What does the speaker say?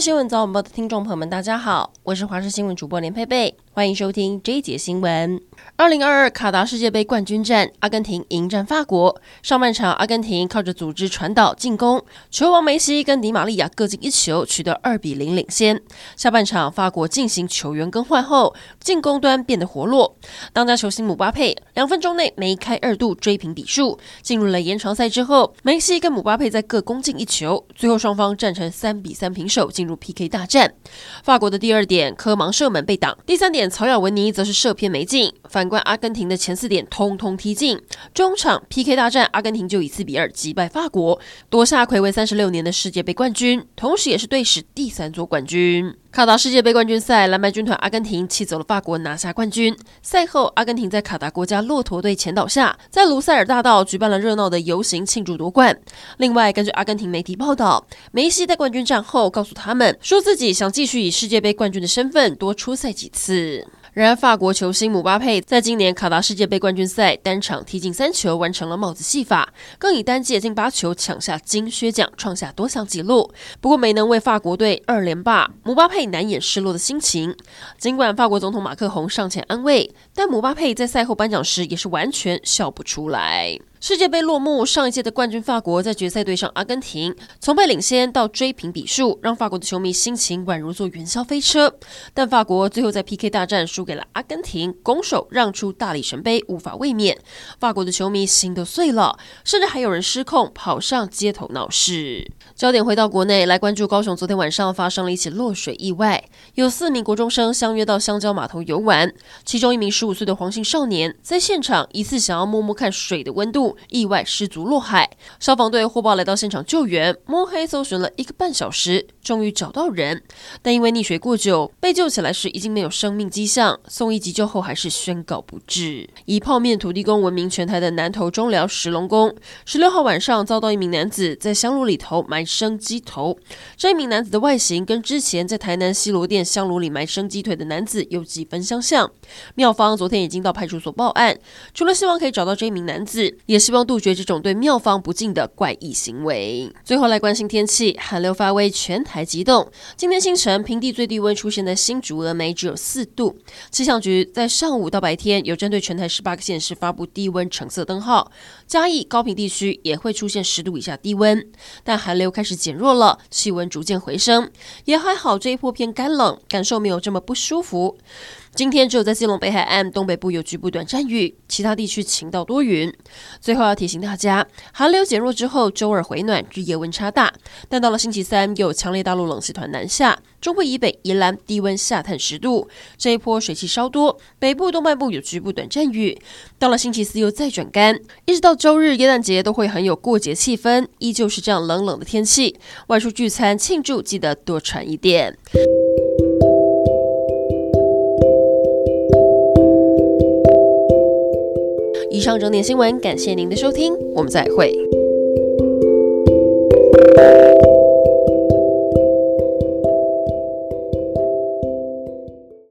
新闻早晚报的听众朋友们，大家好，我是华视新闻主播连佩佩，欢迎收听这一节新闻。二零二二卡达世界杯冠军战，阿根廷迎战法国。上半场，阿根廷靠着组织传导进攻，球王梅西跟迪玛利亚各进一球，取得二比零领先。下半场，法国进行球员更换后，进攻端变得活络。当家球星姆巴佩两分钟内梅开二度追平比数。进入了延长赛之后，梅西跟姆巴佩在各攻进一球，最后双方战成三比三平手，进入 PK 大战。法国的第二点科芒射门被挡，第三点曹雅文尼则是射偏没进。反观阿根廷的前四点通通踢进，中场 PK 大战，阿根廷就以四比二击败法国，夺下魁违三十六年的世界杯冠军，同时也是队史第三座冠军。卡达世界杯冠军赛，蓝白军团阿根廷气走了法国，拿下冠军。赛后，阿根廷在卡达国家骆驼队前导下，在卢塞尔大道举办了热闹的游行庆祝夺冠。另外，根据阿根廷媒体报道，梅西在冠军战后告诉他们，说自己想继续以世界杯冠军的身份多出赛几次。然而，法国球星姆巴佩在今年卡达世界杯冠军赛单场踢进三球，完成了帽子戏法，更以单届进八球抢下金靴奖，创下多项纪录。不过，没能为法国队二连霸，姆巴佩难掩失落的心情。尽管法国总统马克宏上前安慰，但姆巴佩在赛后颁奖时也是完全笑不出来。世界杯落幕，上一届的冠军法国在决赛对上阿根廷，从被领先到追平比数，让法国的球迷心情宛如坐云霄飞车。但法国最后在 PK 大战输给了阿根廷，拱手让出大力神杯，无法卫冕。法国的球迷心都碎了，甚至还有人失控跑上街头闹事。焦点回到国内来关注，高雄昨天晚上发生了一起落水意外，有四名国中生相约到香蕉码头游玩，其中一名十五岁的黄姓少年在现场疑似想要摸摸看水的温度。意外失足落海，消防队获报来到现场救援，摸黑搜寻了一个半小时，终于找到人，但因为溺水过久，被救起来时已经没有生命迹象，送医急救后还是宣告不治。以泡面土地公闻名全台的南投中寮石龙宫，十六号晚上遭到一名男子在香炉里头埋生鸡头，这一名男子的外形跟之前在台南西螺店香炉里埋生鸡腿的男子有几分相像，庙方昨天已经到派出所报案，除了希望可以找到这一名男子，也希望杜绝这种对庙方不敬的怪异行为。最后来关心天气，寒流发威，全台激动。今天清晨平地最低温出现在新竹峨眉，只有四度。气象局在上午到白天有针对全台十八个县市发布低温橙色灯号，嘉义、高屏地区也会出现十度以下低温。但寒流开始减弱了，气温逐渐回升，也还好这一波偏干冷，感受没有这么不舒服。今天只有在基隆北海岸东北部有局部短暂雨，其他地区晴到多云。最后要提醒大家，寒流减弱之后，周二回暖，日夜温差大。但到了星期三，又有强烈大陆冷气团南下，中部以北宜兰低温下探十度。这一波水汽稍多，北部东半部有局部短暂雨。到了星期四又再转干，一直到周日耶诞节都会很有过节气氛，依旧是这样冷冷的天气。外出聚餐庆祝，记得多穿一点。以上整点新闻，感谢您的收听，我们再会。